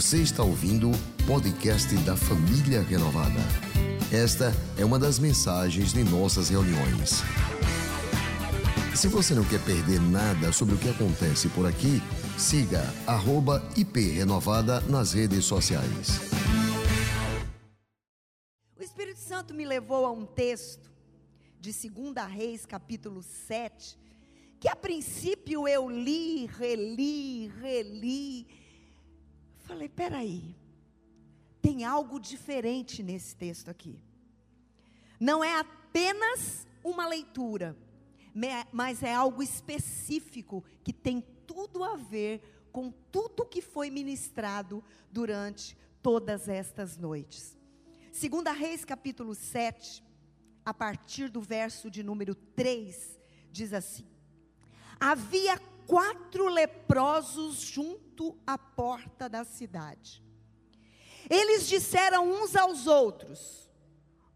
Você está ouvindo o podcast da Família Renovada. Esta é uma das mensagens de nossas reuniões. Se você não quer perder nada sobre o que acontece por aqui, siga @iprenovada nas redes sociais. O Espírito Santo me levou a um texto de 2 Reis, capítulo 7, que a princípio eu li, reli, reli. Falei, peraí, tem algo diferente nesse texto aqui. Não é apenas uma leitura, mas é algo específico que tem tudo a ver com tudo que foi ministrado durante todas estas noites. Segunda Reis capítulo 7, a partir do verso de número 3, diz assim: Havia quatro leprosos junto à porta da cidade. Eles disseram uns aos outros: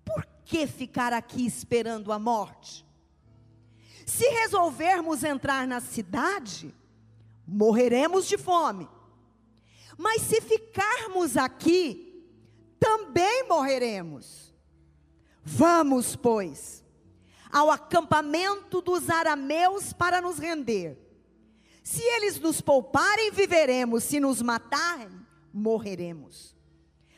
Por que ficar aqui esperando a morte? Se resolvermos entrar na cidade, morreremos de fome. Mas se ficarmos aqui, também morreremos. Vamos, pois, ao acampamento dos arameus para nos render. Se eles nos pouparem, viveremos, se nos matarem, morreremos.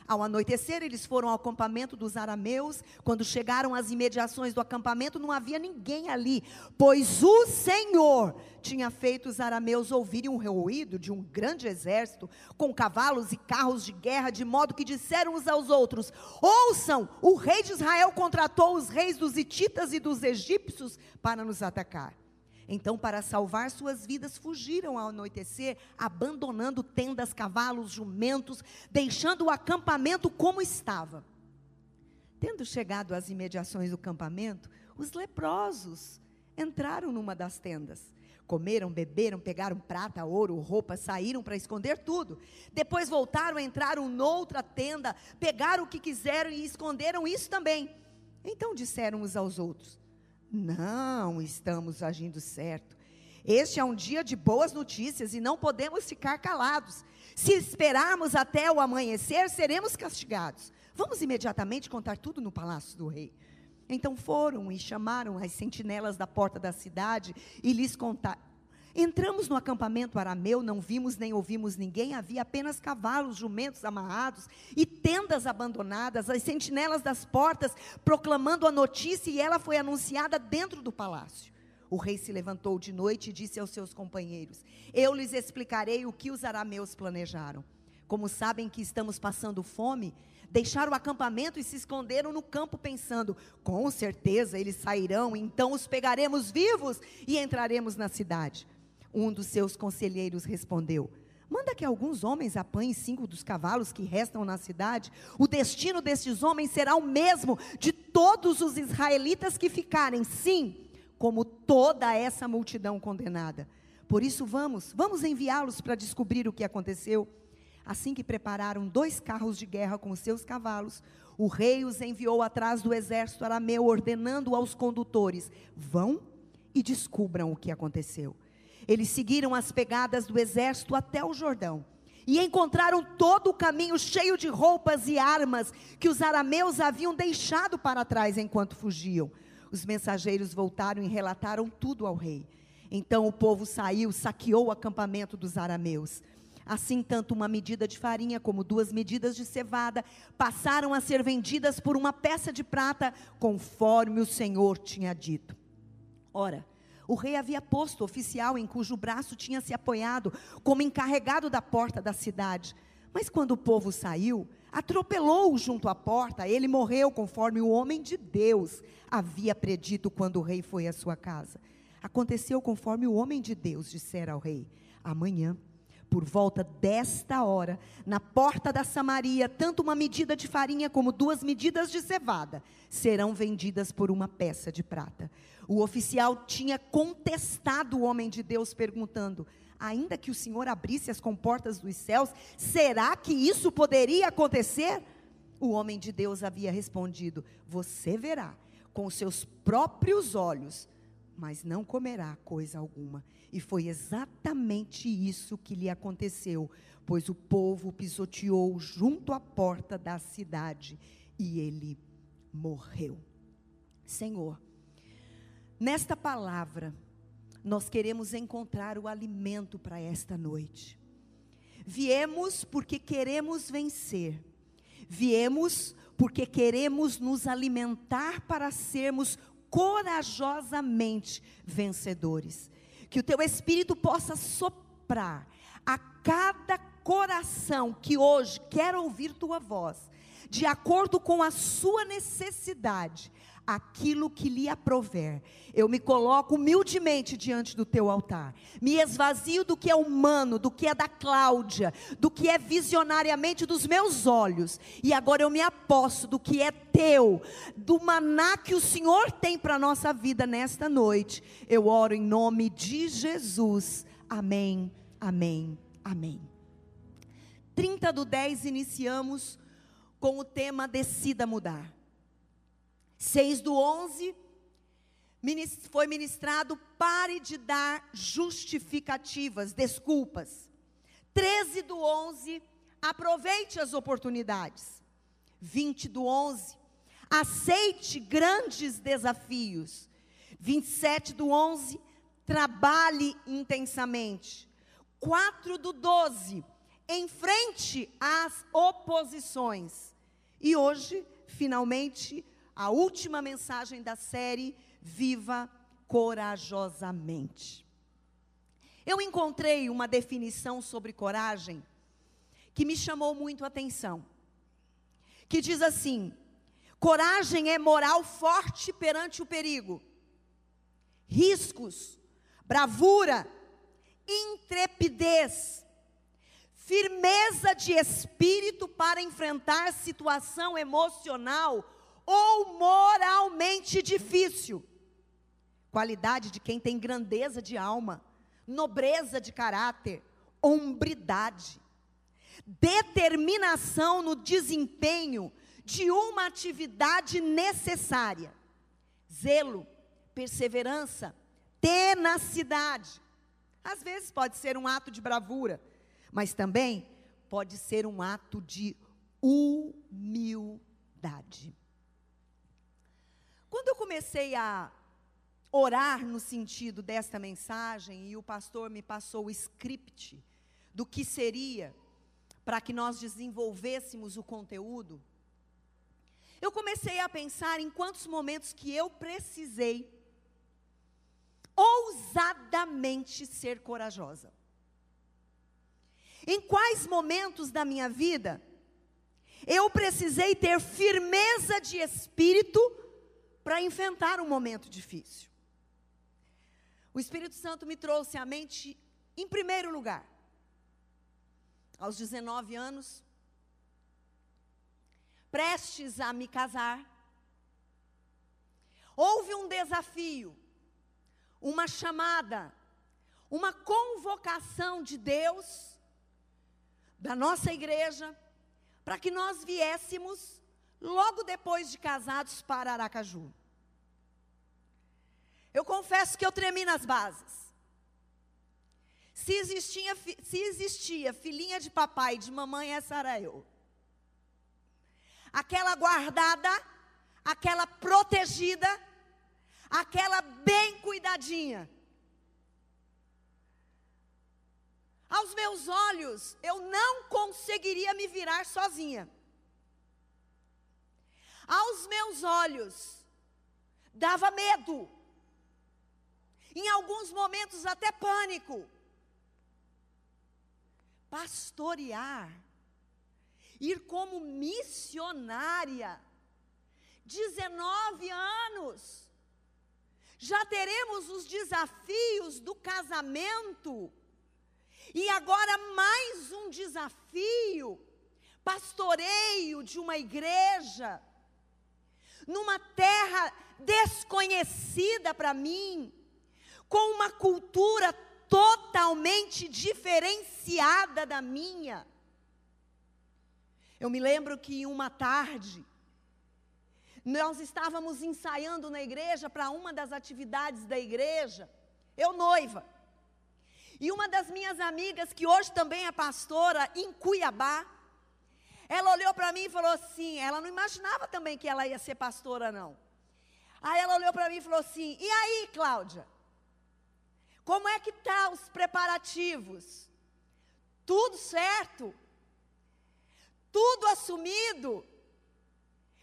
Ao anoitecer, eles foram ao acampamento dos arameus. Quando chegaram às imediações do acampamento, não havia ninguém ali, pois o Senhor tinha feito os arameus ouvirem um ruído de um grande exército, com cavalos e carros de guerra, de modo que disseram uns aos outros: Ouçam, o rei de Israel contratou os reis dos Hititas e dos egípcios para nos atacar. Então, para salvar suas vidas, fugiram ao anoitecer, abandonando tendas, cavalos, jumentos, deixando o acampamento como estava. Tendo chegado às imediações do acampamento, os leprosos entraram numa das tendas. Comeram, beberam, pegaram prata, ouro, roupa, saíram para esconder tudo. Depois voltaram, entraram noutra tenda, pegaram o que quiseram e esconderam isso também. Então disseram uns aos outros: não estamos agindo certo. Este é um dia de boas notícias e não podemos ficar calados. Se esperarmos até o amanhecer, seremos castigados. Vamos imediatamente contar tudo no palácio do rei. Então foram e chamaram as sentinelas da porta da cidade e lhes contaram. Entramos no acampamento arameu, não vimos nem ouvimos ninguém, havia apenas cavalos, jumentos amarrados e tendas abandonadas, as sentinelas das portas proclamando a notícia e ela foi anunciada dentro do palácio. O rei se levantou de noite e disse aos seus companheiros: Eu lhes explicarei o que os arameus planejaram. Como sabem que estamos passando fome, deixaram o acampamento e se esconderam no campo, pensando: com certeza eles sairão, então os pegaremos vivos e entraremos na cidade. Um dos seus conselheiros respondeu: Manda que alguns homens apanhem cinco dos cavalos que restam na cidade. O destino destes homens será o mesmo de todos os israelitas que ficarem, sim, como toda essa multidão condenada. Por isso, vamos, vamos enviá-los para descobrir o que aconteceu. Assim que prepararam dois carros de guerra com seus cavalos, o rei os enviou atrás do exército arameu, ordenando aos condutores: vão e descubram o que aconteceu. Eles seguiram as pegadas do exército até o Jordão e encontraram todo o caminho cheio de roupas e armas que os arameus haviam deixado para trás enquanto fugiam. Os mensageiros voltaram e relataram tudo ao rei. Então o povo saiu, saqueou o acampamento dos arameus. Assim, tanto uma medida de farinha como duas medidas de cevada passaram a ser vendidas por uma peça de prata, conforme o Senhor tinha dito. Ora, o rei havia posto oficial em cujo braço tinha se apoiado, como encarregado da porta da cidade. Mas quando o povo saiu, atropelou-o junto à porta. Ele morreu conforme o homem de Deus havia predito quando o rei foi à sua casa. Aconteceu conforme o homem de Deus dissera ao rei: Amanhã por volta desta hora, na porta da Samaria, tanto uma medida de farinha como duas medidas de cevada serão vendidas por uma peça de prata. O oficial tinha contestado o homem de Deus, perguntando: ainda que o Senhor abrisse as comportas dos céus, será que isso poderia acontecer? O homem de Deus havia respondido: Você verá com seus próprios olhos, mas não comerá coisa alguma. E foi exatamente isso que lhe aconteceu, pois o povo pisoteou junto à porta da cidade e ele morreu. Senhor, nesta palavra, nós queremos encontrar o alimento para esta noite. Viemos porque queremos vencer. Viemos porque queremos nos alimentar para sermos corajosamente vencedores. Que o teu espírito possa soprar a cada coração que hoje quer ouvir tua voz, de acordo com a sua necessidade, aquilo que lhe aprover. Eu me coloco humildemente diante do teu altar. Me esvazio do que é humano, do que é da Cláudia, do que é visionariamente dos meus olhos. E agora eu me aposto do que é teu, do maná que o Senhor tem para a nossa vida nesta noite. Eu oro em nome de Jesus. Amém, amém, amém. 30 do 10 iniciamos com o tema Decida Mudar. 6 do 11, foi ministrado, pare de dar justificativas, desculpas. 13 do 11, aproveite as oportunidades. 20 do 11, aceite grandes desafios. 27 do 11, trabalhe intensamente. 4 do 12, enfrente as oposições. E hoje, finalmente, a última mensagem da série Viva Corajosamente. Eu encontrei uma definição sobre coragem que me chamou muito a atenção. Que diz assim: coragem é moral forte perante o perigo, riscos, bravura, intrepidez, firmeza de espírito para enfrentar situação emocional ou moralmente difícil. Qualidade de quem tem grandeza de alma, nobreza de caráter, hombridade, determinação no desempenho de uma atividade necessária, zelo, perseverança, tenacidade. Às vezes pode ser um ato de bravura, mas também pode ser um ato de humildade. Quando eu comecei a orar no sentido desta mensagem e o pastor me passou o script do que seria para que nós desenvolvêssemos o conteúdo, eu comecei a pensar em quantos momentos que eu precisei ousadamente ser corajosa. Em quais momentos da minha vida eu precisei ter firmeza de espírito para enfrentar um momento difícil. O Espírito Santo me trouxe à mente, em primeiro lugar, aos 19 anos, prestes a me casar, houve um desafio, uma chamada, uma convocação de Deus, da nossa igreja, para que nós viéssemos logo depois de casados para Aracaju. Eu confesso que eu tremi nas bases. Se existia, se existia filhinha de papai e de mamãe, essa era eu. Aquela guardada, aquela protegida, aquela bem cuidadinha. Aos meus olhos, eu não conseguiria me virar sozinha aos meus olhos, dava medo, em alguns momentos até pânico. Pastorear, ir como missionária, 19 anos, já teremos os desafios do casamento, e agora mais um desafio, pastoreio de uma igreja numa terra desconhecida para mim, com uma cultura totalmente diferenciada da minha. Eu me lembro que uma tarde, nós estávamos ensaiando na igreja para uma das atividades da igreja, eu noiva. E uma das minhas amigas, que hoje também é pastora em Cuiabá, ela olhou para mim e falou assim: ela não imaginava também que ela ia ser pastora, não. Aí ela olhou para mim e falou assim: e aí, Cláudia? Como é que tá os preparativos? Tudo certo? Tudo assumido?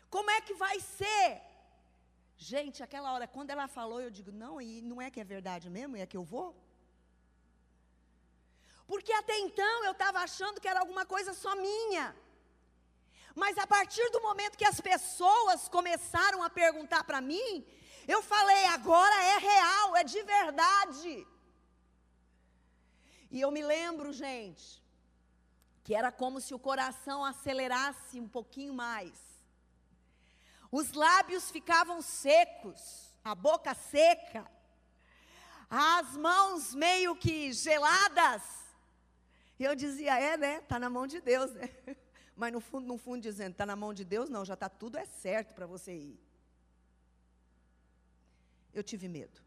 Como é que vai ser? Gente, aquela hora, quando ela falou, eu digo, não, e não é que é verdade mesmo? É que eu vou? Porque até então eu estava achando que era alguma coisa só minha. Mas a partir do momento que as pessoas começaram a perguntar para mim, eu falei, agora é real, é de verdade. E eu me lembro, gente, que era como se o coração acelerasse um pouquinho mais. Os lábios ficavam secos, a boca seca, as mãos meio que geladas. E eu dizia, é, né? Está na mão de Deus, né? Mas no fundo, no fundo dizendo, está na mão de Deus, não, já está tudo é certo para você ir. Eu tive medo.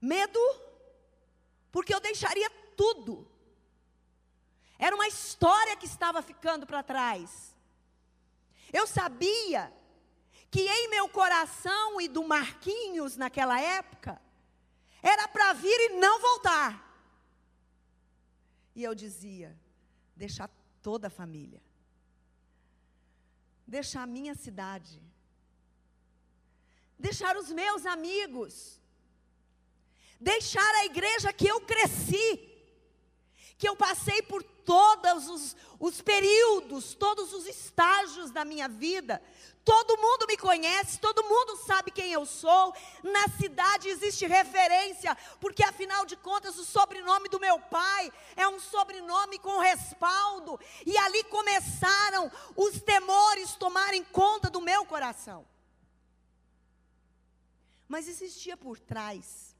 Medo, porque eu deixaria tudo era uma história que estava ficando para trás. Eu sabia que em meu coração e do Marquinhos naquela época, era para vir e não voltar. E eu dizia: deixar toda a família, deixar a minha cidade, deixar os meus amigos, deixar a igreja que eu cresci que eu passei por todos os, os períodos, todos os estágios da minha vida. Todo mundo me conhece, todo mundo sabe quem eu sou. Na cidade existe referência, porque afinal de contas o sobrenome do meu pai é um sobrenome com respaldo. E ali começaram os temores tomarem conta do meu coração. Mas existia por trás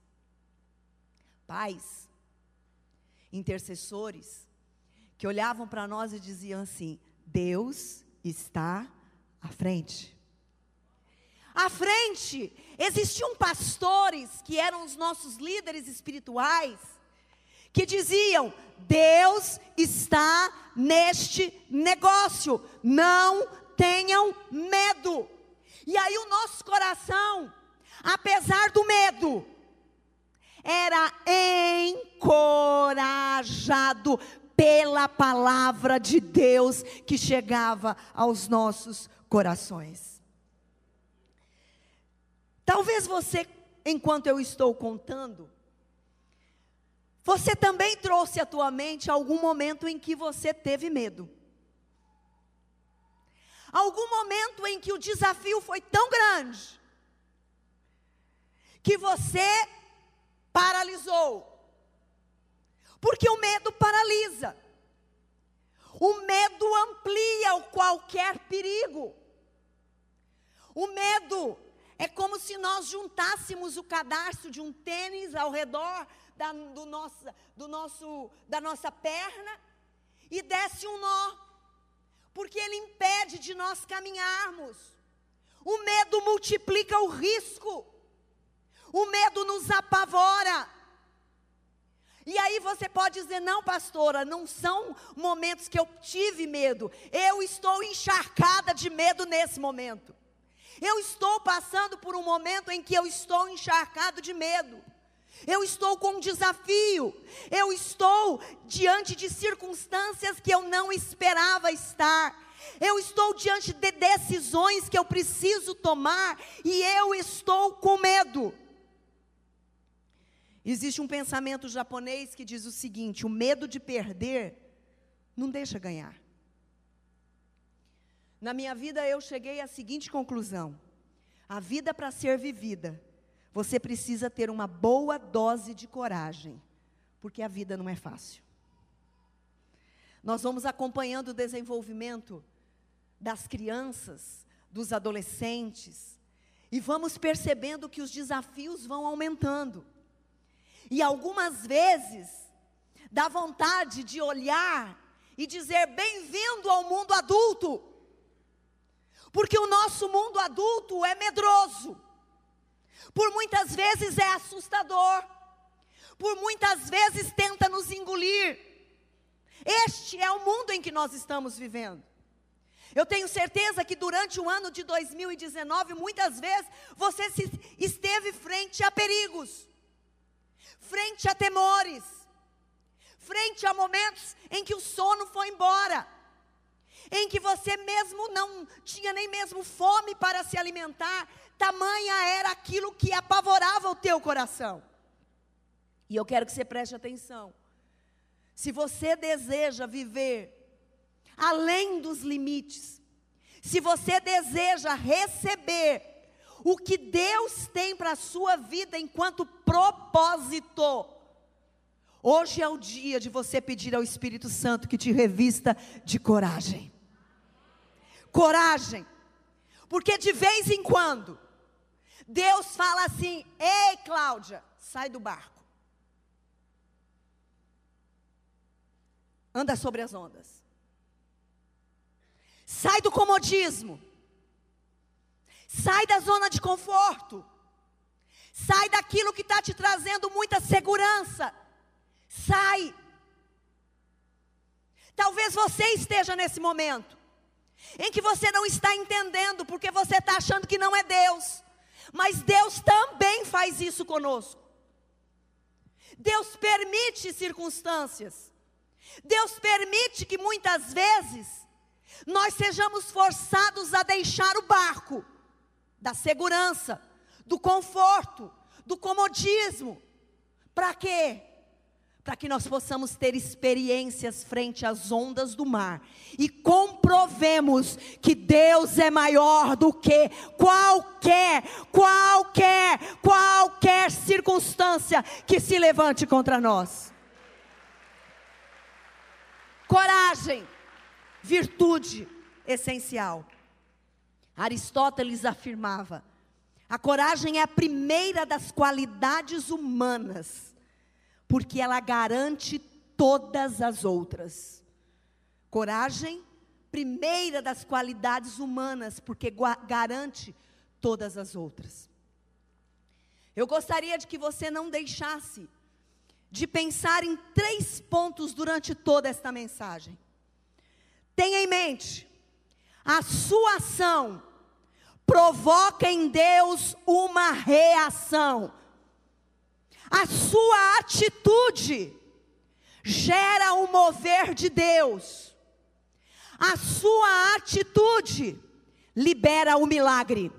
pais intercessores que olhavam para nós e diziam assim: Deus está à frente. À frente existiam pastores que eram os nossos líderes espirituais que diziam: Deus está neste negócio, não tenham medo. E aí o nosso coração, apesar do medo, era encorajado pela palavra de Deus que chegava aos nossos corações. Talvez você, enquanto eu estou contando, você também trouxe à tua mente algum momento em que você teve medo. Algum momento em que o desafio foi tão grande que você paralisou. Porque o medo paralisa. O medo amplia o qualquer perigo. O medo é como se nós juntássemos o cadarço de um tênis ao redor da, do nosso, do nosso, da nossa perna e desse um nó, porque ele impede de nós caminharmos. O medo multiplica o risco. O medo nos apavora. E aí você pode dizer: não, pastora, não são momentos que eu tive medo. Eu estou encharcada de medo nesse momento. Eu estou passando por um momento em que eu estou encharcado de medo. Eu estou com um desafio. Eu estou diante de circunstâncias que eu não esperava estar. Eu estou diante de decisões que eu preciso tomar e eu estou com medo. Existe um pensamento japonês que diz o seguinte: o medo de perder não deixa ganhar. Na minha vida eu cheguei à seguinte conclusão: a vida para ser vivida, você precisa ter uma boa dose de coragem, porque a vida não é fácil. Nós vamos acompanhando o desenvolvimento das crianças, dos adolescentes, e vamos percebendo que os desafios vão aumentando. E algumas vezes dá vontade de olhar e dizer bem-vindo ao mundo adulto. Porque o nosso mundo adulto é medroso, por muitas vezes é assustador, por muitas vezes tenta nos engolir. Este é o mundo em que nós estamos vivendo. Eu tenho certeza que durante o ano de 2019, muitas vezes você esteve frente a perigos, frente a temores, frente a momentos em que o sono foi embora, em que você mesmo não tinha nem mesmo fome para se alimentar, tamanha era aquilo que apavorava o teu coração. E eu quero que você preste atenção. Se você deseja viver além dos limites, se você deseja receber o que Deus tem para a sua vida enquanto propósito, hoje é o dia de você pedir ao Espírito Santo que te revista de coragem. Coragem, porque de vez em quando, Deus fala assim: Ei, Cláudia, sai do barco. Anda sobre as ondas. Sai do comodismo. Sai da zona de conforto. Sai daquilo que está te trazendo muita segurança. Sai. Talvez você esteja nesse momento em que você não está entendendo porque você está achando que não é Deus. Mas Deus também faz isso conosco. Deus permite circunstâncias. Deus permite que muitas vezes nós sejamos forçados a deixar o barco da segurança, do conforto, do comodismo. Para quê? Para que nós possamos ter experiências frente às ondas do mar e comprovemos que Deus é maior do que qualquer, qualquer, qualquer circunstância que se levante contra nós. Coragem virtude essencial. Aristóteles afirmava: a coragem é a primeira das qualidades humanas, porque ela garante todas as outras. Coragem, primeira das qualidades humanas, porque garante todas as outras. Eu gostaria de que você não deixasse de pensar em três pontos durante toda esta mensagem. Tenha em mente, a sua ação provoca em Deus uma reação. A sua atitude gera o mover de Deus. A sua atitude libera o milagre.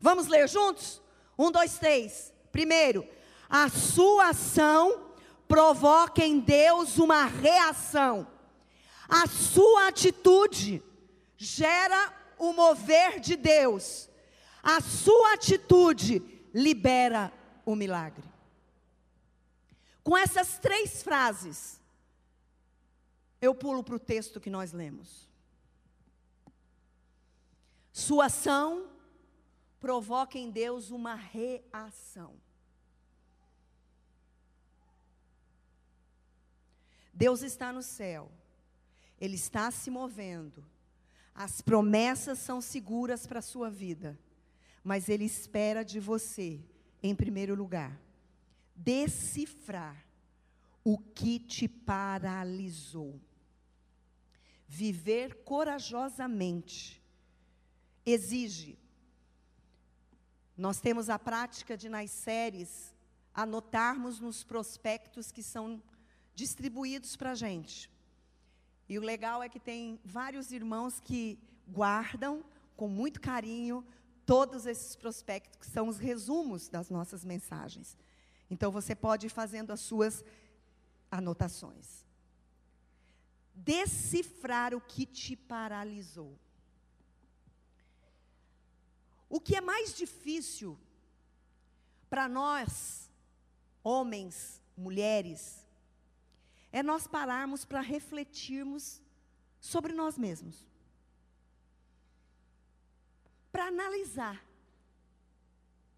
Vamos ler juntos? Um, dois, três. Primeiro, a sua ação provoca em Deus uma reação. A sua atitude gera o mover de Deus. A sua atitude libera o milagre. Com essas três frases, eu pulo para o texto que nós lemos. Sua ação provoca em Deus uma reação. Deus está no céu ele está se movendo. As promessas são seguras para a sua vida. Mas Ele espera de você, em primeiro lugar, decifrar o que te paralisou. Viver corajosamente exige. Nós temos a prática de, nas séries, anotarmos nos prospectos que são distribuídos para a gente. E o legal é que tem vários irmãos que guardam com muito carinho todos esses prospectos, que são os resumos das nossas mensagens. Então você pode ir fazendo as suas anotações. Decifrar o que te paralisou. O que é mais difícil para nós, homens, mulheres, é nós pararmos para refletirmos sobre nós mesmos. Para analisar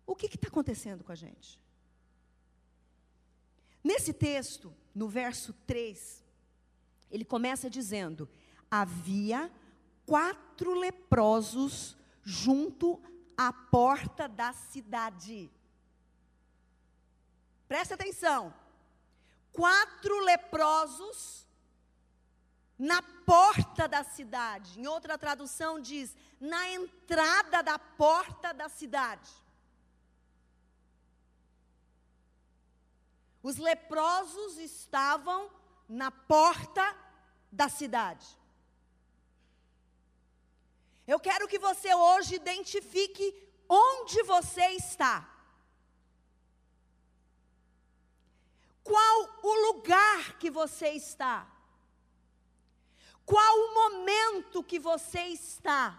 o que está acontecendo com a gente. Nesse texto, no verso 3, Ele começa dizendo: havia quatro leprosos junto à porta da cidade. Preste atenção. Quatro leprosos na porta da cidade. Em outra tradução diz, na entrada da porta da cidade. Os leprosos estavam na porta da cidade. Eu quero que você hoje identifique onde você está. Qual o lugar que você está? Qual o momento que você está?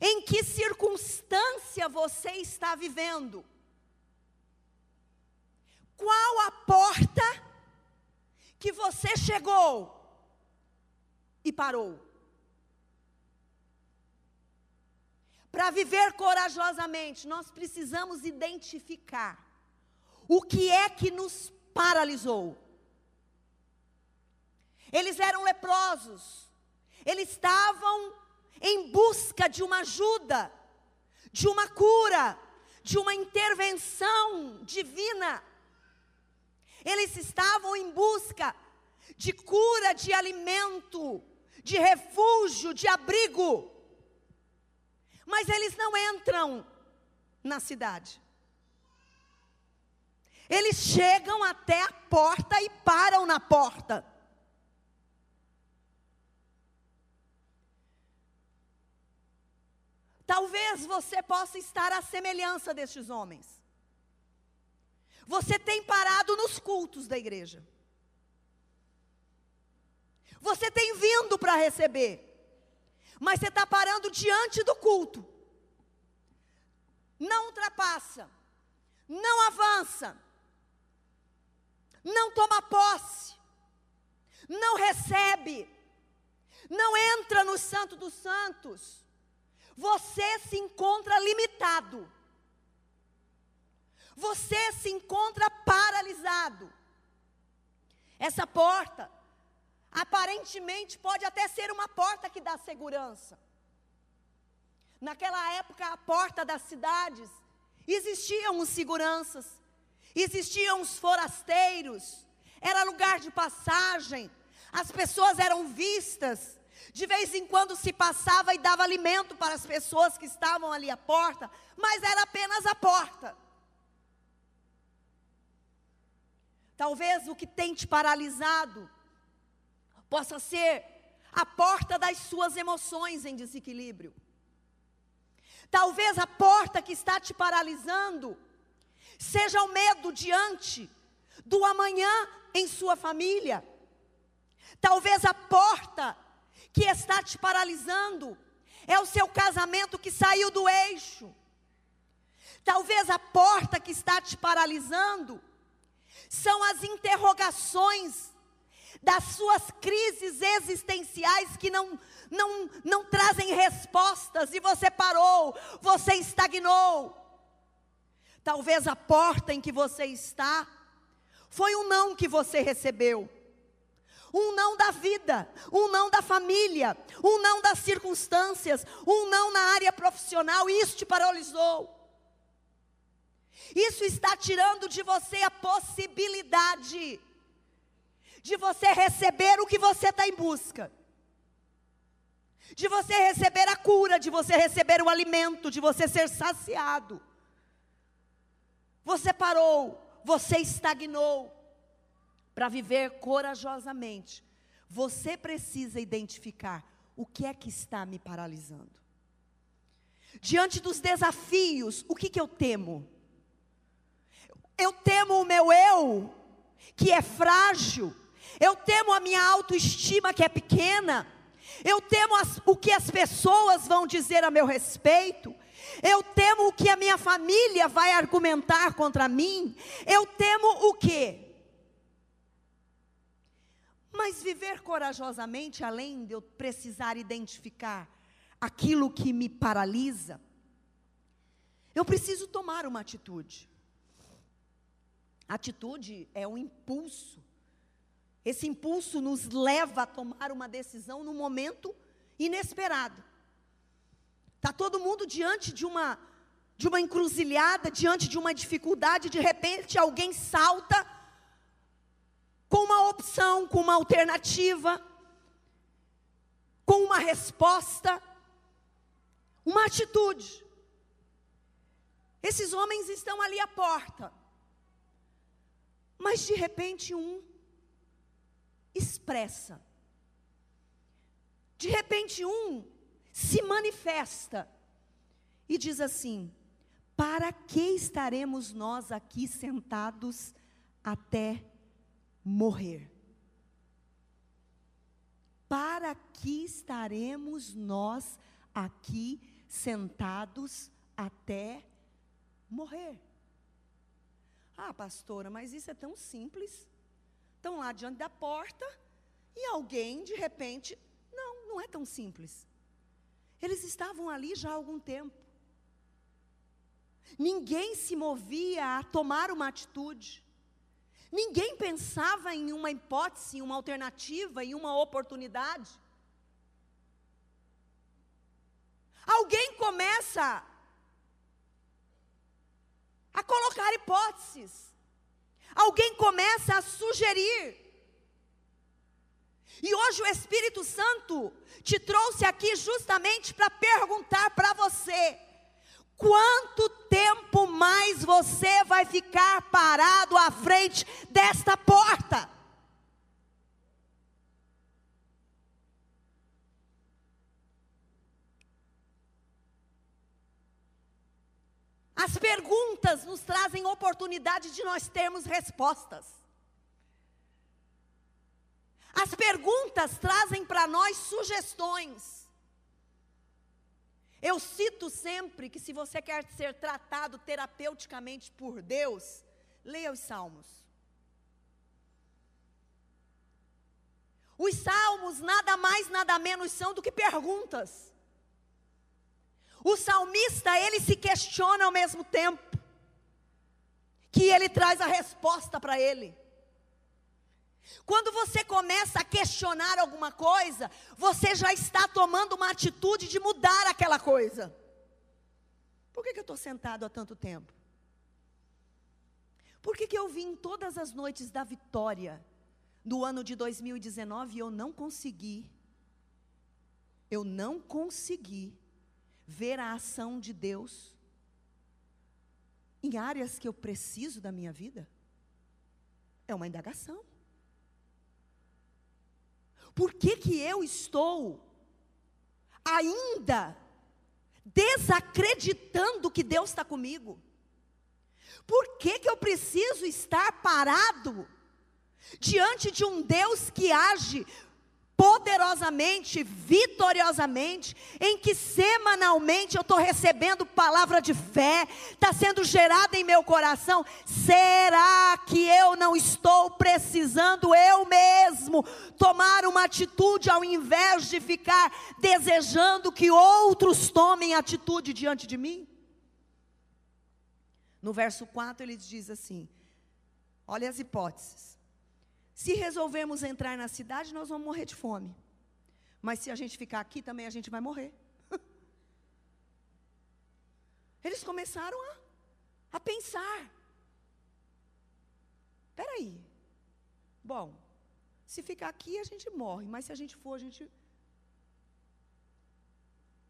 Em que circunstância você está vivendo? Qual a porta que você chegou e parou? Para viver corajosamente, nós precisamos identificar o que é que nos paralisou. Eles eram leprosos, eles estavam em busca de uma ajuda, de uma cura, de uma intervenção divina. Eles estavam em busca de cura, de alimento, de refúgio, de abrigo. Mas eles não entram na cidade. Eles chegam até a porta e param na porta. Talvez você possa estar à semelhança destes homens. Você tem parado nos cultos da igreja. Você tem vindo para receber. Mas você está parando diante do culto. Não ultrapassa. Não avança. Não toma posse. Não recebe. Não entra no Santo dos Santos. Você se encontra limitado. Você se encontra paralisado. Essa porta, aparentemente, pode até ser uma porta que dá segurança. Naquela época, a porta das cidades, existiam os seguranças, existiam os forasteiros, era lugar de passagem, as pessoas eram vistas, de vez em quando se passava e dava alimento para as pessoas que estavam ali à porta, mas era apenas a porta. Talvez o que tem te paralisado possa ser a porta das suas emoções em desequilíbrio. Talvez a porta que está te paralisando seja o medo diante do amanhã em sua família. Talvez a porta que está te paralisando é o seu casamento que saiu do eixo. Talvez a porta que está te paralisando são as interrogações das suas crises existenciais que não, não, não trazem respostas e você parou, você estagnou. Talvez a porta em que você está foi um não que você recebeu. Um não da vida, um não da família, um não das circunstâncias, um não na área profissional, isso te paralisou. Isso está tirando de você a possibilidade de você receber o que você está em busca, de você receber a cura, de você receber o alimento, de você ser saciado. Você parou, você estagnou. Para viver corajosamente, você precisa identificar o que é que está me paralisando. Diante dos desafios, o que, que eu temo? Eu temo o meu eu, que é frágil. Eu temo a minha autoestima, que é pequena. Eu temo as, o que as pessoas vão dizer a meu respeito. Eu temo o que a minha família vai argumentar contra mim. Eu temo o quê? Mas viver corajosamente, além de eu precisar identificar aquilo que me paralisa, eu preciso tomar uma atitude. Atitude é um impulso. Esse impulso nos leva a tomar uma decisão no momento inesperado. Está todo mundo diante de uma, de uma encruzilhada, diante de uma dificuldade, de repente alguém salta com uma opção, com uma alternativa, com uma resposta, uma atitude. Esses homens estão ali à porta. Mas de repente um expressa. De repente um se manifesta e diz assim: Para que estaremos nós aqui sentados até morrer? Para que estaremos nós aqui sentados até morrer. Ah, pastora, mas isso é tão simples. Estão lá diante da porta e alguém, de repente, não, não é tão simples. Eles estavam ali já há algum tempo. Ninguém se movia a tomar uma atitude. Ninguém pensava em uma hipótese, em uma alternativa, em uma oportunidade. Alguém começa a colocar hipóteses. Alguém começa a sugerir. E hoje o Espírito Santo te trouxe aqui justamente para perguntar para você: quanto tempo mais você vai ficar parado à frente desta porta? As perguntas nos trazem oportunidade de nós termos respostas. As perguntas trazem para nós sugestões. Eu cito sempre que se você quer ser tratado terapeuticamente por Deus, leia os Salmos. Os Salmos nada mais, nada menos são do que perguntas. O salmista, ele se questiona ao mesmo tempo que ele traz a resposta para ele. Quando você começa a questionar alguma coisa, você já está tomando uma atitude de mudar aquela coisa. Por que, que eu estou sentado há tanto tempo? Por que, que eu vim todas as noites da vitória do ano de 2019 e eu não consegui? Eu não consegui ver a ação de Deus em áreas que eu preciso da minha vida? É uma indagação. Por que, que eu estou ainda desacreditando que Deus está comigo? Por que, que eu preciso estar parado diante de um Deus que age poderosamente, vitoriosamente, em que semanalmente eu estou recebendo palavra de fé, está sendo gerada em meu coração. Será que eu não estou precisando eu mesmo tomar uma atitude ao invés de ficar desejando que outros tomem atitude diante de mim? No verso 4 ele diz assim: olha as hipóteses. Se resolvermos entrar na cidade, nós vamos morrer de fome. Mas se a gente ficar aqui, também a gente vai morrer. Eles começaram a, a pensar. Espera aí. Bom, se ficar aqui, a gente morre. Mas se a gente for, a gente.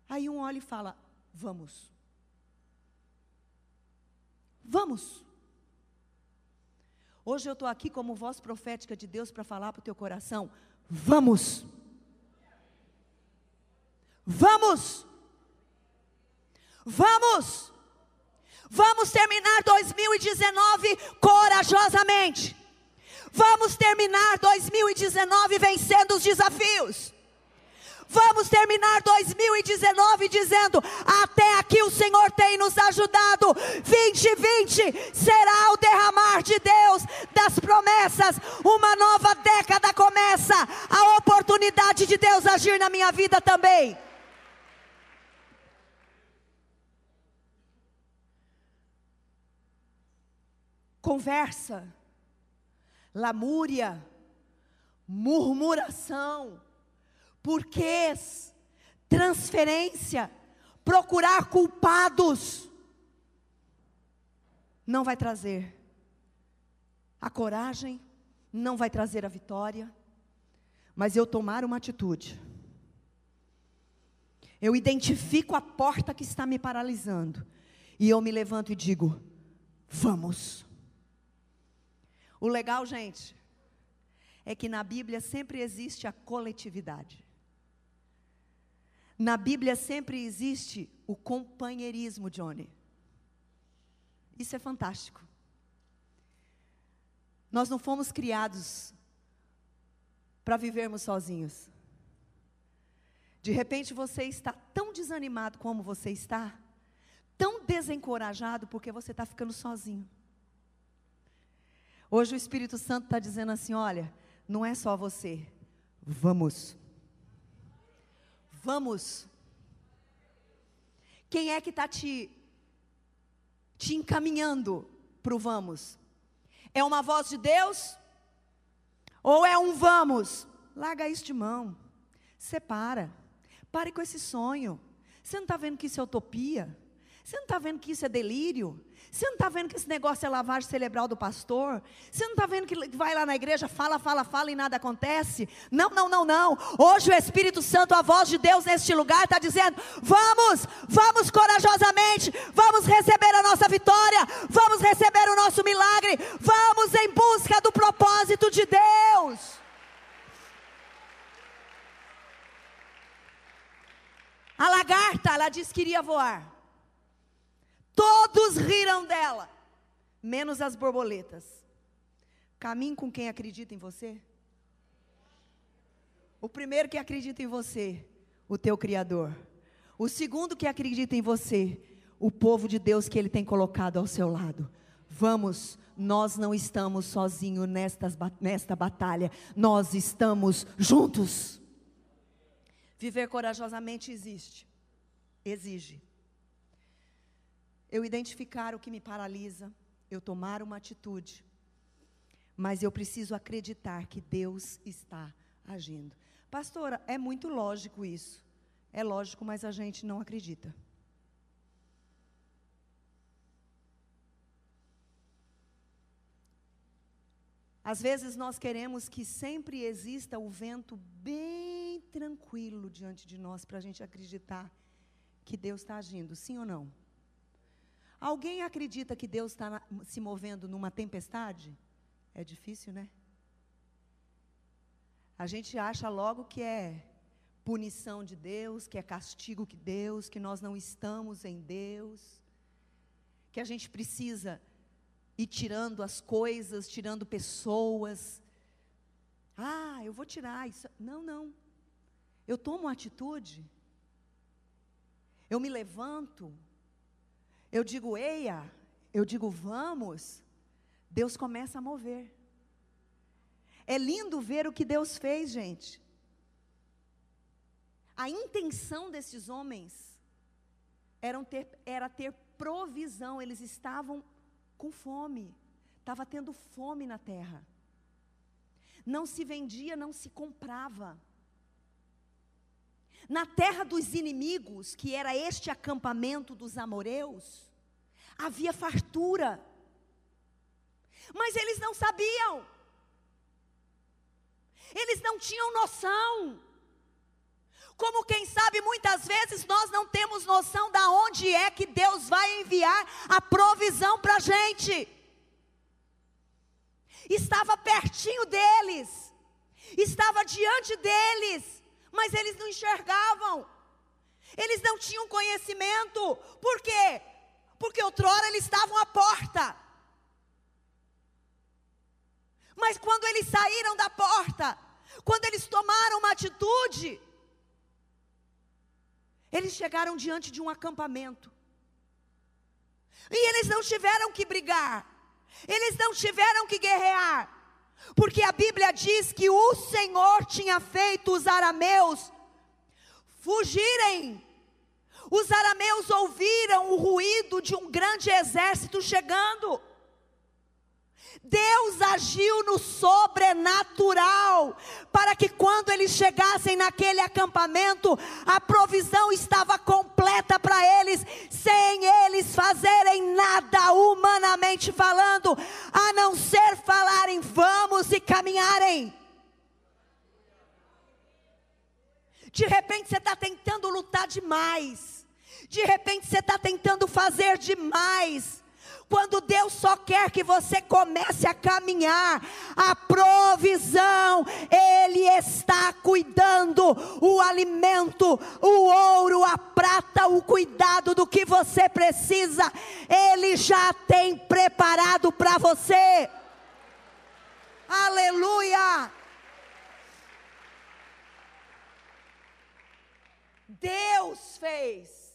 Aí um olha e fala: Vamos. Vamos. Hoje eu estou aqui como voz profética de Deus para falar para o teu coração: vamos! Vamos! Vamos! Vamos terminar 2019 corajosamente. Vamos terminar 2019 vencendo os desafios. Vamos terminar 2019 dizendo: até aqui o Senhor tem nos ajudado. 2020 será o derramar de Deus das promessas. Uma nova década começa. A oportunidade de Deus agir na minha vida também. conversa, lamúria, murmuração, porquês, transferência, procurar culpados, não vai trazer a coragem, não vai trazer a vitória, mas eu tomar uma atitude. Eu identifico a porta que está me paralisando, e eu me levanto e digo: vamos. O legal, gente, é que na Bíblia sempre existe a coletividade. Na Bíblia sempre existe o companheirismo, Johnny. Isso é fantástico. Nós não fomos criados para vivermos sozinhos. De repente você está tão desanimado como você está, tão desencorajado porque você está ficando sozinho. Hoje o Espírito Santo está dizendo assim: olha, não é só você, vamos. Vamos. Quem é que está te, te encaminhando para o vamos? É uma voz de Deus? Ou é um vamos? Larga isso de mão. Separa. Pare com esse sonho. Você não está vendo que isso é utopia? Você não está vendo que isso é delírio? Você não está vendo que esse negócio é lavagem cerebral do pastor? Você não está vendo que vai lá na igreja, fala, fala, fala e nada acontece? Não, não, não, não. Hoje o Espírito Santo, a voz de Deus neste lugar, está dizendo: vamos, vamos corajosamente, vamos receber a nossa vitória, vamos receber o nosso milagre, vamos em busca do propósito de Deus. A lagarta, ela disse que iria voar. Todos riram dela, menos as borboletas. Caminhe com quem acredita em você. O primeiro que acredita em você, o teu Criador. O segundo que acredita em você, o povo de Deus que Ele tem colocado ao seu lado. Vamos, nós não estamos sozinhos nesta batalha, nós estamos juntos. Viver corajosamente existe, exige eu identificar o que me paralisa, eu tomar uma atitude. Mas eu preciso acreditar que Deus está agindo. Pastora, é muito lógico isso. É lógico, mas a gente não acredita. Às vezes nós queremos que sempre exista o vento bem tranquilo diante de nós para a gente acreditar que Deus está agindo, sim ou não? Alguém acredita que Deus está se movendo numa tempestade? É difícil, né? A gente acha logo que é punição de Deus, que é castigo de Deus, que nós não estamos em Deus, que a gente precisa ir tirando as coisas, tirando pessoas. Ah, eu vou tirar isso. Não, não. Eu tomo atitude. Eu me levanto, eu digo eia, eu digo vamos, Deus começa a mover. É lindo ver o que Deus fez, gente. A intenção desses homens era ter, era ter provisão, eles estavam com fome, estava tendo fome na terra. Não se vendia, não se comprava. Na terra dos inimigos, que era este acampamento dos amoreus, havia fartura. Mas eles não sabiam. Eles não tinham noção. Como quem sabe muitas vezes nós não temos noção da onde é que Deus vai enviar a provisão para a gente. Estava pertinho deles, estava diante deles, mas eles não enxergavam, eles não tinham conhecimento, por quê? Porque outrora eles estavam à porta, mas quando eles saíram da porta, quando eles tomaram uma atitude, eles chegaram diante de um acampamento, e eles não tiveram que brigar, eles não tiveram que guerrear, porque a Bíblia diz que o Senhor tinha feito os arameus fugirem. Os arameus ouviram o ruído de um grande exército chegando. Deus agiu no sobrenatural, para que quando eles chegassem naquele acampamento, a provisão estava completa para eles, sem eles fazerem nada humanamente falando, a não ser falarem vamos e caminharem. De repente você está tentando lutar demais, de repente você está tentando fazer demais quando Deus só quer que você comece a caminhar, a provisão, Ele está cuidando, o alimento, o ouro, a prata, o cuidado do que você precisa, Ele já tem preparado para você. Aleluia! Deus fez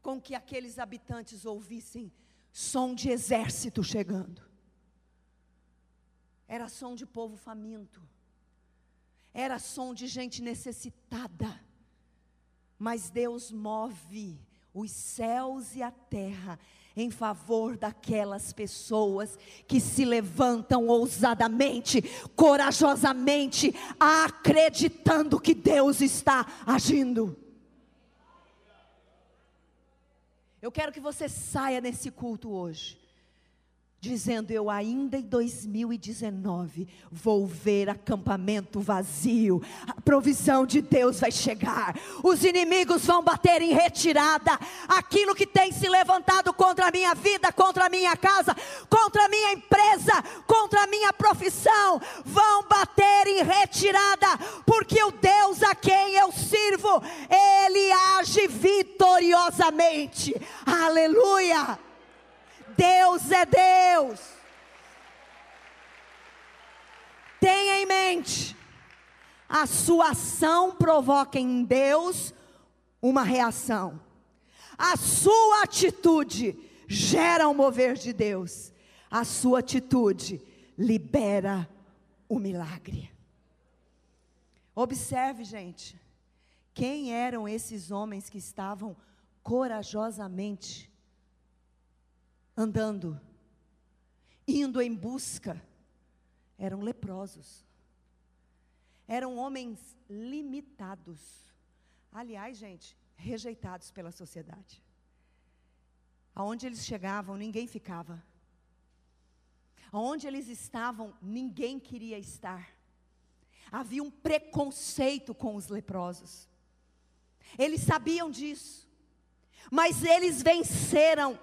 com que aqueles habitantes ouvissem som de exército chegando. Era som de povo faminto. Era som de gente necessitada. Mas Deus move os céus e a terra em favor daquelas pessoas que se levantam ousadamente, corajosamente, acreditando que Deus está agindo. Eu quero que você saia nesse culto hoje dizendo: Eu ainda em 2019 vou ver acampamento vazio, a provisão de Deus vai chegar, os inimigos vão bater em retirada, aquilo que tem se levantado contra a minha vida, contra a minha casa, contra a minha empresa, contra a minha profissão, vão bater em retirada, porque o Deus a quem eu sirvo, Ele age vitoriosamente, aleluia. Deus é Deus. Tenha em mente, a sua ação provoca em Deus uma reação. A sua atitude gera o mover de Deus. A sua atitude libera o milagre. Observe, gente, quem eram esses homens que estavam corajosamente andando, indo em busca, eram leprosos. Eram homens limitados. Aliás, gente, rejeitados pela sociedade. Aonde eles chegavam, ninguém ficava. Aonde eles estavam, ninguém queria estar. Havia um preconceito com os leprosos. Eles sabiam disso. Mas eles venceram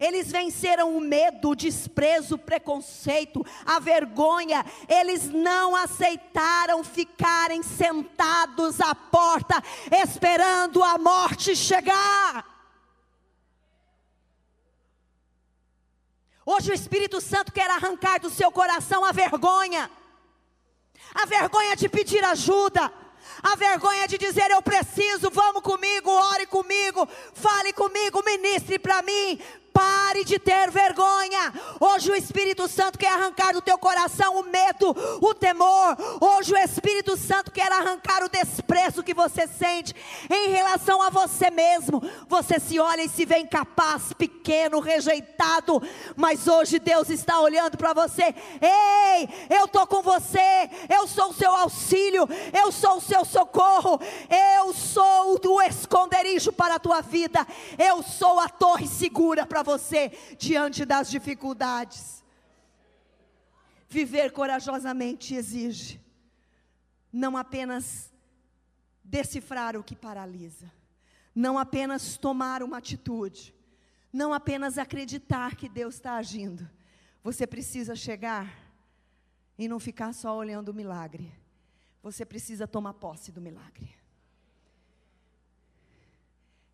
eles venceram o medo, o desprezo, o preconceito, a vergonha. Eles não aceitaram ficarem sentados à porta, esperando a morte chegar. Hoje o Espírito Santo quer arrancar do seu coração a vergonha, a vergonha de pedir ajuda, a vergonha de dizer eu preciso, vamos comigo, ore comigo, fale comigo, ministre para mim, Pare de ter vergonha. Hoje o Espírito Santo quer arrancar do teu coração o medo, o temor. Hoje o Espírito Santo quer arrancar o desprezo que você sente em relação a você mesmo. Você se olha e se vê incapaz, pequeno, rejeitado. Mas hoje Deus está olhando para você. Ei, eu estou com você. Eu sou o seu auxílio. Eu sou o seu socorro. Eu sou o esconderijo para a tua vida. Eu sou a torre segura para para você diante das dificuldades. Viver corajosamente exige não apenas decifrar o que paralisa, não apenas tomar uma atitude, não apenas acreditar que Deus está agindo. Você precisa chegar e não ficar só olhando o milagre. Você precisa tomar posse do milagre.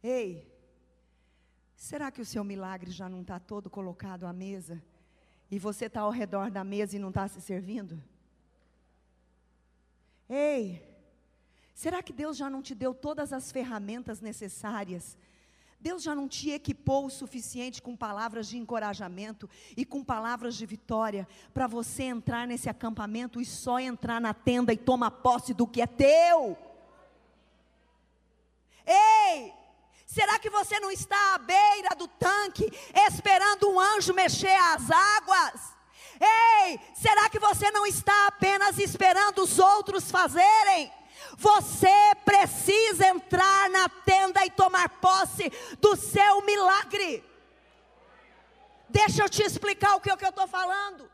Ei, Será que o seu milagre já não está todo colocado à mesa? E você está ao redor da mesa e não está se servindo? Ei, será que Deus já não te deu todas as ferramentas necessárias? Deus já não te equipou o suficiente com palavras de encorajamento e com palavras de vitória para você entrar nesse acampamento e só entrar na tenda e tomar posse do que é teu? Ei, Será que você não está à beira do tanque, esperando um anjo mexer as águas? Ei, será que você não está apenas esperando os outros fazerem? Você precisa entrar na tenda e tomar posse do seu milagre. Deixa eu te explicar o que, o que eu estou falando.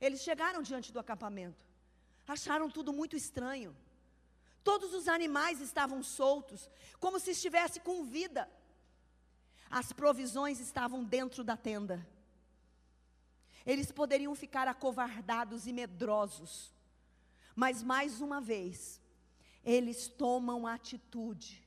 Eles chegaram diante do acampamento, acharam tudo muito estranho. Todos os animais estavam soltos, como se estivesse com vida. As provisões estavam dentro da tenda. Eles poderiam ficar acovardados e medrosos, mas mais uma vez, eles tomam atitude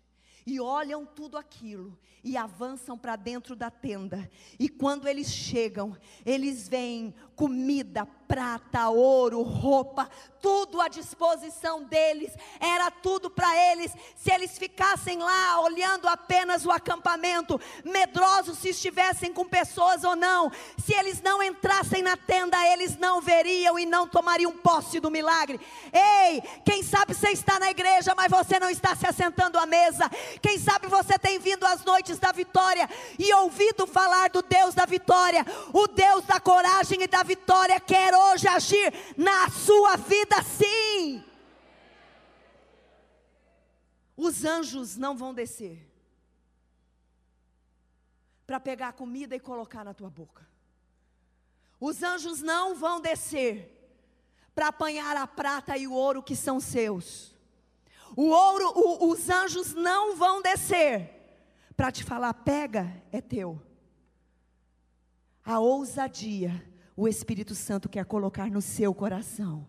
e olham tudo aquilo e avançam para dentro da tenda. E quando eles chegam, eles veem comida, prata, ouro, roupa, tudo à disposição deles, era tudo para eles. Se eles ficassem lá olhando apenas o acampamento, medrosos se estivessem com pessoas ou não, se eles não entrassem na tenda, eles não veriam e não tomariam posse do milagre. Ei, quem sabe você está na igreja, mas você não está se assentando à mesa. Quem sabe você tem vindo às noites da vitória e ouvido falar do Deus da vitória, o Deus da coragem e da vitória quer hoje agir na sua vida sim. Os anjos não vão descer para pegar comida e colocar na tua boca. Os anjos não vão descer para apanhar a prata e o ouro que são seus. O ouro, o, os anjos não vão descer para te falar, pega, é teu. A ousadia, o Espírito Santo quer colocar no seu coração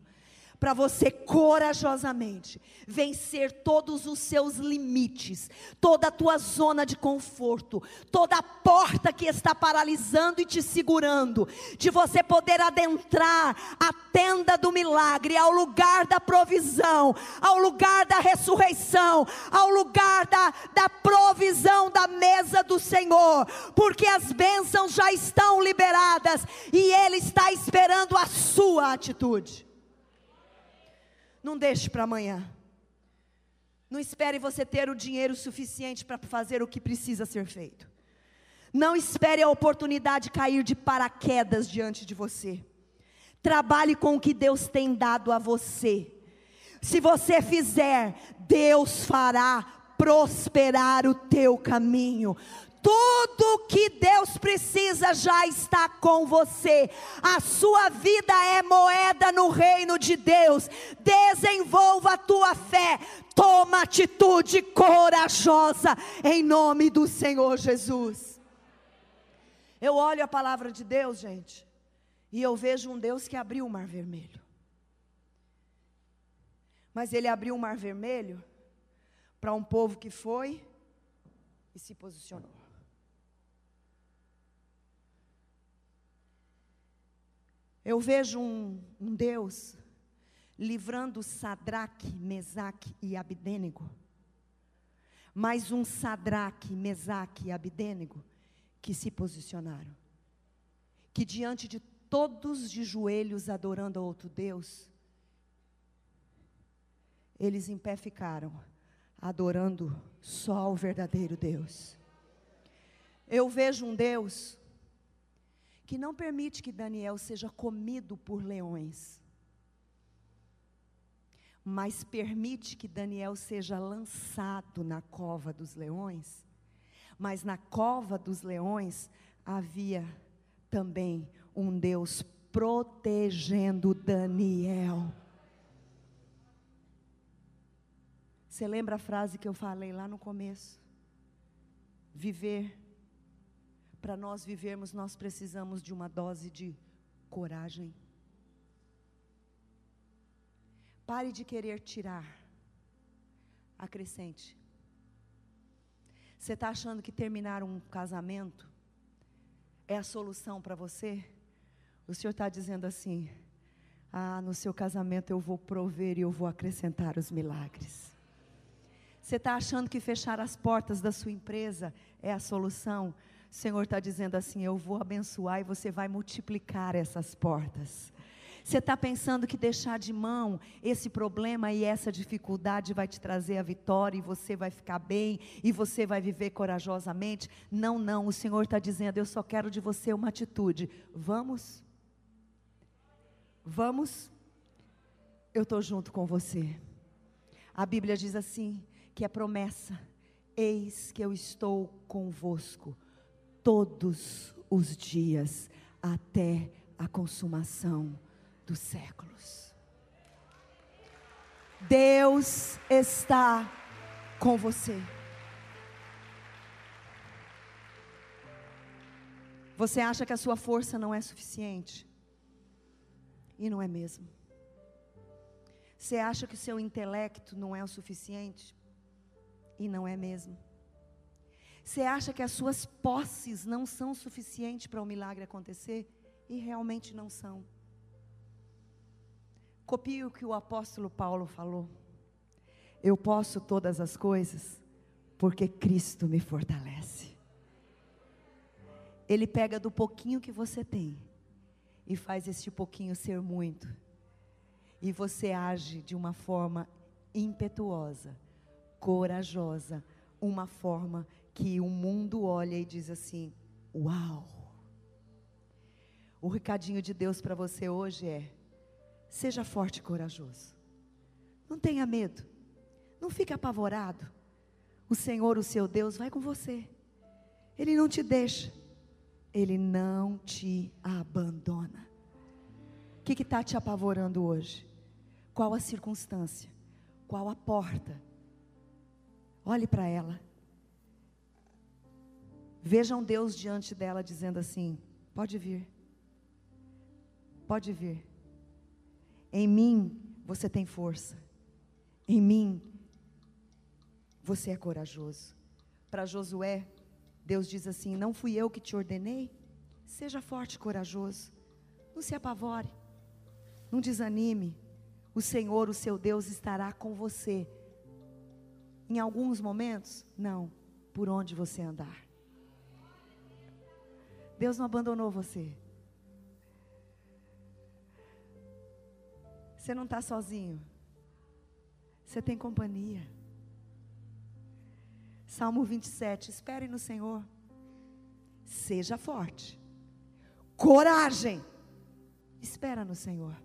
para você corajosamente vencer todos os seus limites, toda a tua zona de conforto, toda a porta que está paralisando e te segurando, de você poder adentrar a tenda do milagre, ao lugar da provisão, ao lugar da ressurreição, ao lugar da, da provisão da mesa do Senhor, porque as bênçãos já estão liberadas e Ele está esperando a sua atitude. Não deixe para amanhã. Não espere você ter o dinheiro suficiente para fazer o que precisa ser feito. Não espere a oportunidade cair de paraquedas diante de você. Trabalhe com o que Deus tem dado a você. Se você fizer, Deus fará prosperar o teu caminho. Tudo que Deus precisa já está com você. A sua vida é moeda no reino de Deus. Desenvolva a tua fé. Toma atitude corajosa em nome do Senhor Jesus. Eu olho a palavra de Deus, gente, e eu vejo um Deus que abriu o mar vermelho. Mas ele abriu o mar vermelho para um povo que foi e se posicionou. Eu vejo um, um Deus livrando Sadraque, Mesaque e Abidênego. Mais um Sadraque, Mesaque e Abidênego que se posicionaram. Que diante de todos de joelhos adorando a outro Deus, eles em pé ficaram, adorando só ao verdadeiro Deus. Eu vejo um Deus que não permite que Daniel seja comido por leões, mas permite que Daniel seja lançado na cova dos leões. Mas na cova dos leões havia também um Deus protegendo Daniel. Você lembra a frase que eu falei lá no começo? Viver para nós vivermos, nós precisamos de uma dose de coragem. Pare de querer tirar. Acrescente. Você está achando que terminar um casamento é a solução para você? O Senhor está dizendo assim: Ah, no seu casamento eu vou prover e eu vou acrescentar os milagres. Você está achando que fechar as portas da sua empresa é a solução? O Senhor está dizendo assim: Eu vou abençoar e você vai multiplicar essas portas. Você está pensando que deixar de mão esse problema e essa dificuldade vai te trazer a vitória e você vai ficar bem e você vai viver corajosamente? Não, não. O Senhor está dizendo: Eu só quero de você uma atitude. Vamos? Vamos? Eu estou junto com você. A Bíblia diz assim: que é promessa. Eis que eu estou convosco todos os dias até a consumação dos séculos. Deus está com você. Você acha que a sua força não é suficiente? E não é mesmo. Você acha que o seu intelecto não é o suficiente? E não é mesmo. Você acha que as suas posses não são suficientes para o milagre acontecer? E realmente não são. Copie o que o apóstolo Paulo falou. Eu posso todas as coisas porque Cristo me fortalece. Ele pega do pouquinho que você tem e faz este pouquinho ser muito. E você age de uma forma impetuosa, corajosa, uma forma que o mundo olha e diz assim: Uau! O recadinho de Deus para você hoje é: seja forte e corajoso. Não tenha medo. Não fique apavorado. O Senhor, o seu Deus, vai com você. Ele não te deixa. Ele não te abandona. O que está te apavorando hoje? Qual a circunstância? Qual a porta? Olhe para ela. Vejam Deus diante dela dizendo assim: pode vir, pode vir. Em mim você tem força, em mim você é corajoso. Para Josué, Deus diz assim: Não fui eu que te ordenei? Seja forte e corajoso, não se apavore, não desanime. O Senhor, o seu Deus, estará com você. Em alguns momentos, não, por onde você andar. Deus não abandonou você. Você não está sozinho. Você tem companhia. Salmo 27. Espere no Senhor. Seja forte. Coragem. Espera no Senhor.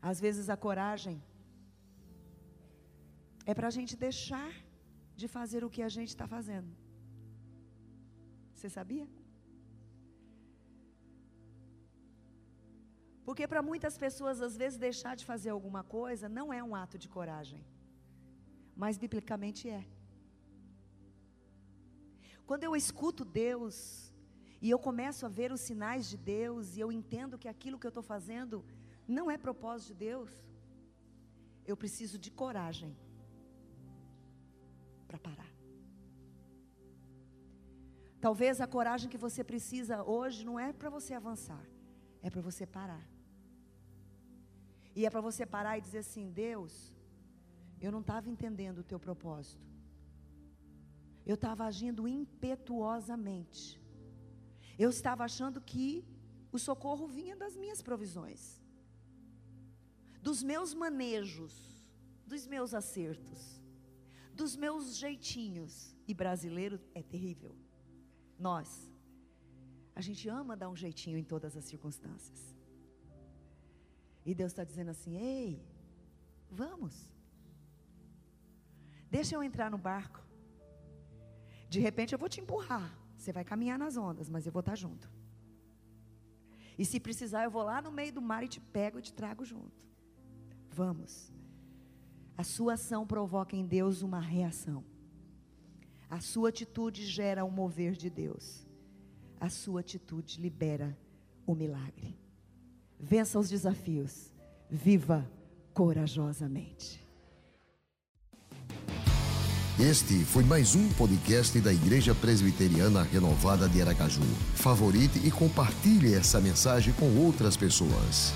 Às vezes a coragem é para a gente deixar de fazer o que a gente está fazendo. Você sabia? Porque para muitas pessoas, às vezes, deixar de fazer alguma coisa não é um ato de coragem, mas biblicamente é. Quando eu escuto Deus, e eu começo a ver os sinais de Deus, e eu entendo que aquilo que eu estou fazendo não é propósito de Deus, eu preciso de coragem para parar. Talvez a coragem que você precisa hoje não é para você avançar, é para você parar. E é para você parar e dizer assim: Deus, eu não estava entendendo o teu propósito. Eu estava agindo impetuosamente. Eu estava achando que o socorro vinha das minhas provisões, dos meus manejos, dos meus acertos, dos meus jeitinhos. E brasileiro é terrível. Nós, a gente ama dar um jeitinho em todas as circunstâncias. E Deus está dizendo assim: ei, vamos. Deixa eu entrar no barco. De repente eu vou te empurrar. Você vai caminhar nas ondas, mas eu vou estar junto. E se precisar, eu vou lá no meio do mar e te pego e te trago junto. Vamos. A sua ação provoca em Deus uma reação. A sua atitude gera o mover de Deus. A sua atitude libera o milagre. Vença os desafios. Viva corajosamente. Este foi mais um podcast da Igreja Presbiteriana Renovada de Aracaju. Favorite e compartilhe essa mensagem com outras pessoas.